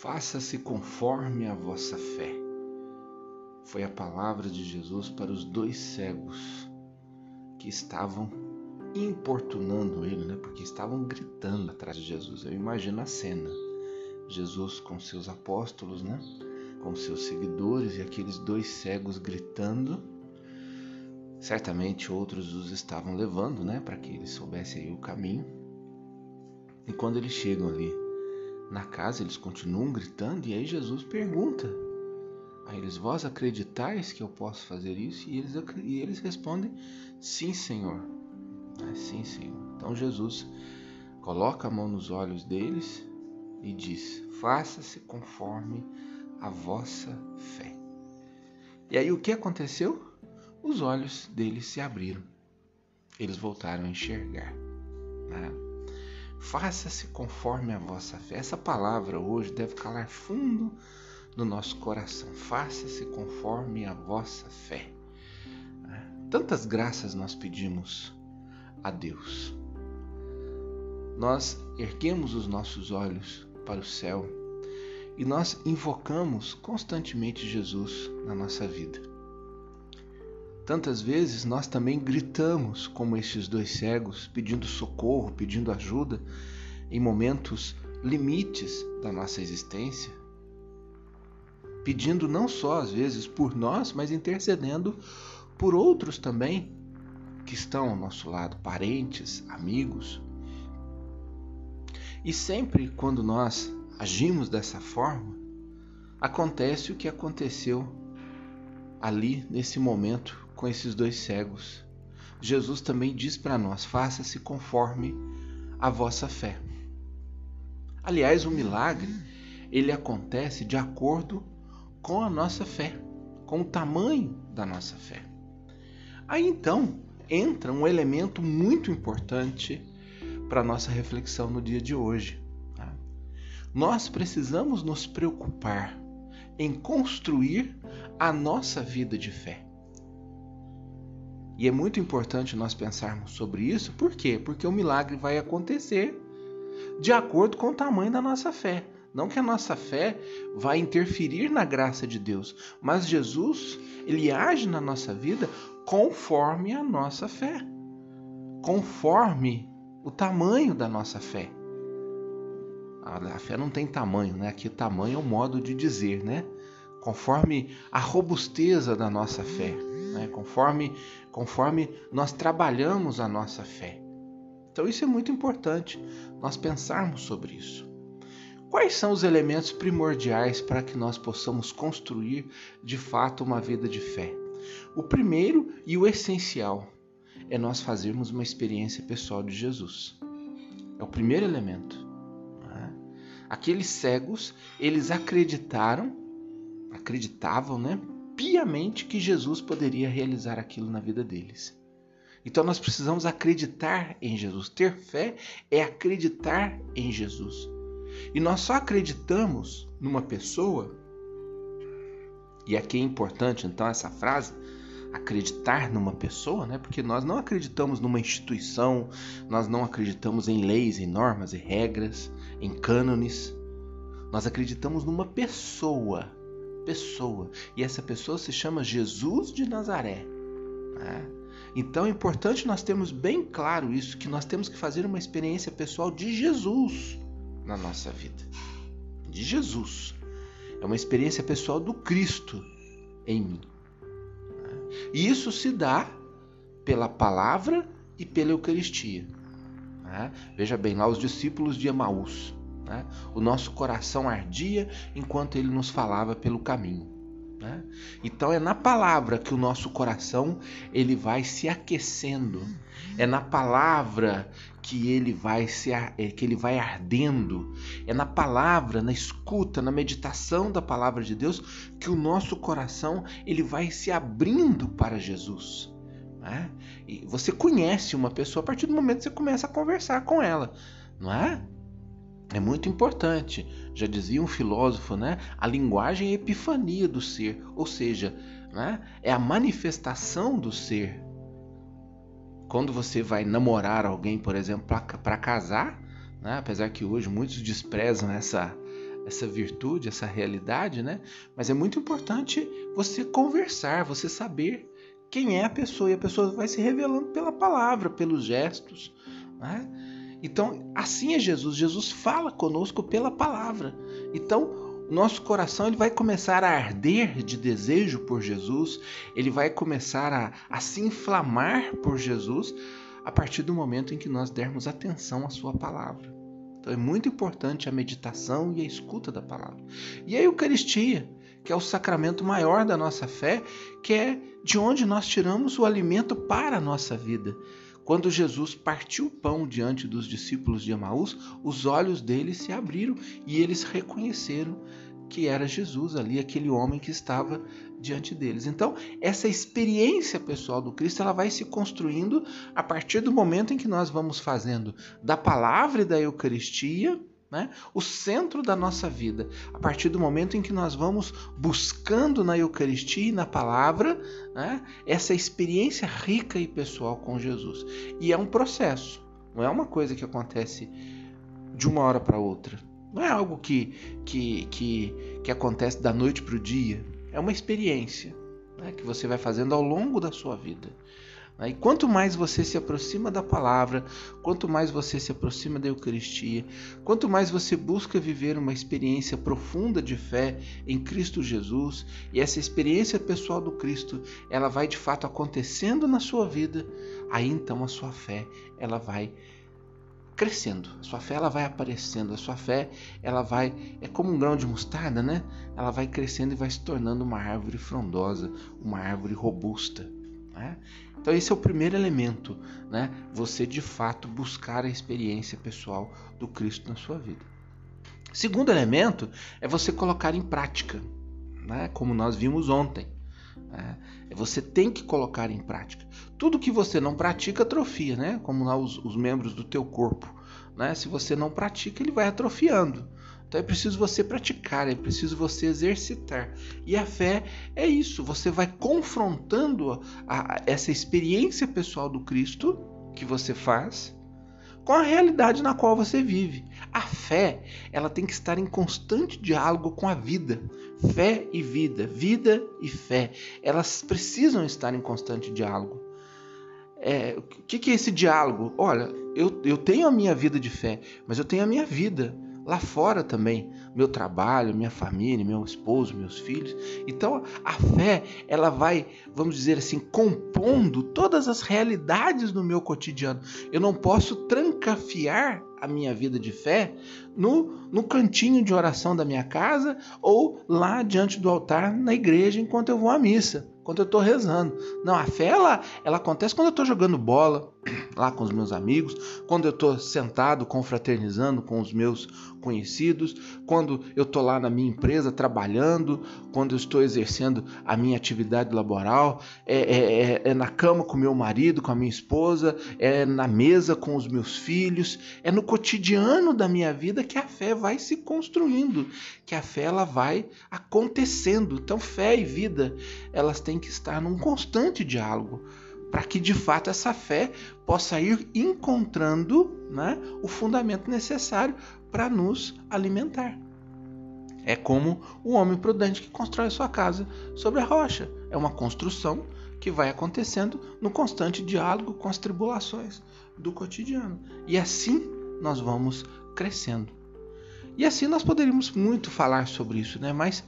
Faça-se conforme a vossa fé. Foi a palavra de Jesus para os dois cegos que estavam importunando ele, né? Porque estavam gritando atrás de Jesus. Eu imagino a cena. Jesus com seus apóstolos, né? Com seus seguidores e aqueles dois cegos gritando. Certamente outros os estavam levando, né? Para que eles soubessem o caminho. E quando eles chegam ali na casa, eles continuam gritando e aí Jesus pergunta a eles: Vós acreditais que eu posso fazer isso? E eles, e eles respondem: Sim, Senhor. É, sim, Senhor. Então Jesus coloca a mão nos olhos deles e diz: Faça-se conforme a vossa fé. E aí o que aconteceu? Os olhos deles se abriram. Eles voltaram a enxergar. Né? Faça-se conforme a vossa fé. Essa palavra hoje deve calar fundo no nosso coração. Faça-se conforme a vossa fé. Né? Tantas graças nós pedimos a Deus. Nós erguemos os nossos olhos para o céu e nós invocamos constantemente Jesus na nossa vida. Tantas vezes nós também gritamos como estes dois cegos, pedindo socorro, pedindo ajuda em momentos limites da nossa existência, pedindo não só às vezes por nós, mas intercedendo por outros também que estão ao nosso lado, parentes, amigos. E sempre quando nós agimos dessa forma, acontece o que aconteceu ali nesse momento com esses dois cegos. Jesus também diz para nós: faça-se conforme a vossa fé. Aliás, o milagre ele acontece de acordo com a nossa fé, com o tamanho da nossa fé. Aí então, entra um elemento muito importante para nossa reflexão no dia de hoje. Tá? Nós precisamos nos preocupar em construir a nossa vida de fé. E é muito importante nós pensarmos sobre isso, por quê? Porque o milagre vai acontecer de acordo com o tamanho da nossa fé. Não que a nossa fé vai interferir na graça de Deus, mas Jesus, ele age na nossa vida conforme a nossa fé, conforme o tamanho da nossa fé. A fé não tem tamanho, né? Aqui tamanho é o modo de dizer, né? Conforme a robusteza da nossa fé, né? Conforme conforme nós trabalhamos a nossa fé. Então isso é muito importante nós pensarmos sobre isso. Quais são os elementos primordiais para que nós possamos construir de fato uma vida de fé? O primeiro e o essencial é nós fazermos uma experiência pessoal de Jesus. É o primeiro elemento. Né? Aqueles cegos, eles acreditaram, acreditavam, né, piamente que Jesus poderia realizar aquilo na vida deles. Então nós precisamos acreditar em Jesus. Ter fé é acreditar em Jesus. E nós só acreditamos numa pessoa, e aqui é importante então essa frase, acreditar numa pessoa, né? Porque nós não acreditamos numa instituição, nós não acreditamos em leis, em normas, em regras, em cânones. Nós acreditamos numa pessoa, pessoa, e essa pessoa se chama Jesus de Nazaré. Né? Então é importante nós termos bem claro isso, que nós temos que fazer uma experiência pessoal de Jesus na nossa vida. De Jesus. É uma experiência pessoal do Cristo em mim. E isso se dá pela palavra e pela Eucaristia. Né? Veja bem, lá os discípulos de Emaús. Né? O nosso coração ardia enquanto ele nos falava pelo caminho. Né? Então é na palavra que o nosso coração ele vai se aquecendo, é na palavra que ele vai se é, que ele vai ardendo, é na palavra, na escuta, na meditação da palavra de Deus que o nosso coração ele vai se abrindo para Jesus. Né? E você conhece uma pessoa a partir do momento que você começa a conversar com ela, não é? É muito importante. Já dizia um filósofo, né? A linguagem é a epifania do ser, ou seja, né? é a manifestação do ser. Quando você vai namorar alguém, por exemplo, para casar, né? apesar que hoje muitos desprezam essa, essa virtude, essa realidade, né? Mas é muito importante você conversar, você saber quem é a pessoa e a pessoa vai se revelando pela palavra, pelos gestos, né? Então, assim é Jesus. Jesus fala conosco pela palavra. Então, nosso coração ele vai começar a arder de desejo por Jesus, ele vai começar a, a se inflamar por Jesus a partir do momento em que nós dermos atenção à Sua palavra. Então é muito importante a meditação e a escuta da palavra. E a Eucaristia, que é o sacramento maior da nossa fé, que é de onde nós tiramos o alimento para a nossa vida. Quando Jesus partiu o pão diante dos discípulos de Emaús, os olhos deles se abriram e eles reconheceram que era Jesus ali, aquele homem que estava diante deles. Então, essa experiência pessoal do Cristo, ela vai se construindo a partir do momento em que nós vamos fazendo da palavra e da Eucaristia né? o centro da nossa vida, a partir do momento em que nós vamos buscando na Eucaristia e na palavra né? essa experiência rica e pessoal com Jesus. E é um processo, não é uma coisa que acontece de uma hora para outra. Não é algo que, que, que, que acontece da noite para o dia. É uma experiência né? que você vai fazendo ao longo da sua vida. E quanto mais você se aproxima da palavra, quanto mais você se aproxima da Eucaristia, quanto mais você busca viver uma experiência profunda de fé em Cristo Jesus, e essa experiência pessoal do Cristo, ela vai de fato acontecendo na sua vida, aí então a sua fé, ela vai crescendo. A sua fé ela vai aparecendo, a sua fé ela vai é como um grão de mostarda, né? Ela vai crescendo e vai se tornando uma árvore frondosa, uma árvore robusta. Né? Então esse é o primeiro elemento, né? Você de fato buscar a experiência pessoal do Cristo na sua vida. Segundo elemento é você colocar em prática, né? Como nós vimos ontem. Né? Você tem que colocar em prática. Tudo que você não pratica atrofia, né? Como lá os, os membros do teu corpo, né? Se você não pratica, ele vai atrofiando. Então é preciso você praticar, é preciso você exercitar. E a fé é isso, você vai confrontando a, a, essa experiência pessoal do Cristo que você faz com a realidade na qual você vive. A fé, ela tem que estar em constante diálogo com a vida. Fé e vida, vida e fé, elas precisam estar em constante diálogo. É, o que, que é esse diálogo? Olha, eu, eu tenho a minha vida de fé, mas eu tenho a minha vida lá fora também, meu trabalho, minha família, meu esposo, meus filhos. Então a fé, ela vai, vamos dizer assim, compondo todas as realidades do meu cotidiano. Eu não posso trancafiar a minha vida de fé no, no cantinho de oração da minha casa ou lá diante do altar na igreja enquanto eu vou à missa quando eu estou rezando. Não, a fé ela, ela acontece quando eu estou jogando bola lá com os meus amigos, quando eu estou sentado confraternizando com os meus conhecidos, quando eu estou lá na minha empresa trabalhando, quando eu estou exercendo a minha atividade laboral, é, é, é, é na cama com meu marido, com a minha esposa, é na mesa com os meus filhos, é no cotidiano da minha vida que a fé vai se construindo, que a fé ela vai acontecendo. Então fé e vida elas têm que estar num constante diálogo para que de fato essa fé possa ir encontrando né, o fundamento necessário para nos alimentar. É como o homem prudente que constrói sua casa sobre a rocha. É uma construção que vai acontecendo no constante diálogo com as tribulações do cotidiano. E assim nós vamos crescendo. E assim nós poderíamos muito falar sobre isso, né? Mas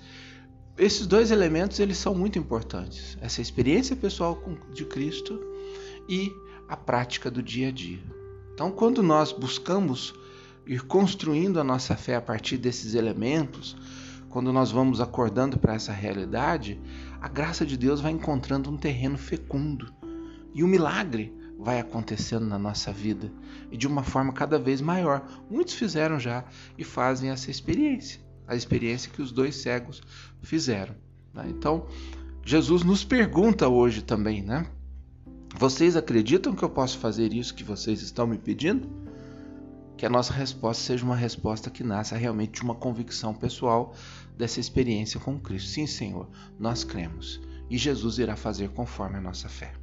esses dois elementos eles são muito importantes. Essa experiência pessoal de Cristo e a prática do dia a dia. Então, quando nós buscamos ir construindo a nossa fé a partir desses elementos, quando nós vamos acordando para essa realidade, a graça de Deus vai encontrando um terreno fecundo e o milagre vai acontecendo na nossa vida e de uma forma cada vez maior. Muitos fizeram já e fazem essa experiência a experiência que os dois cegos fizeram. Né? Então, Jesus nos pergunta hoje também, né? Vocês acreditam que eu posso fazer isso que vocês estão me pedindo? Que a nossa resposta seja uma resposta que nasça realmente de uma convicção pessoal dessa experiência com Cristo. Sim, Senhor, nós cremos. E Jesus irá fazer conforme a nossa fé.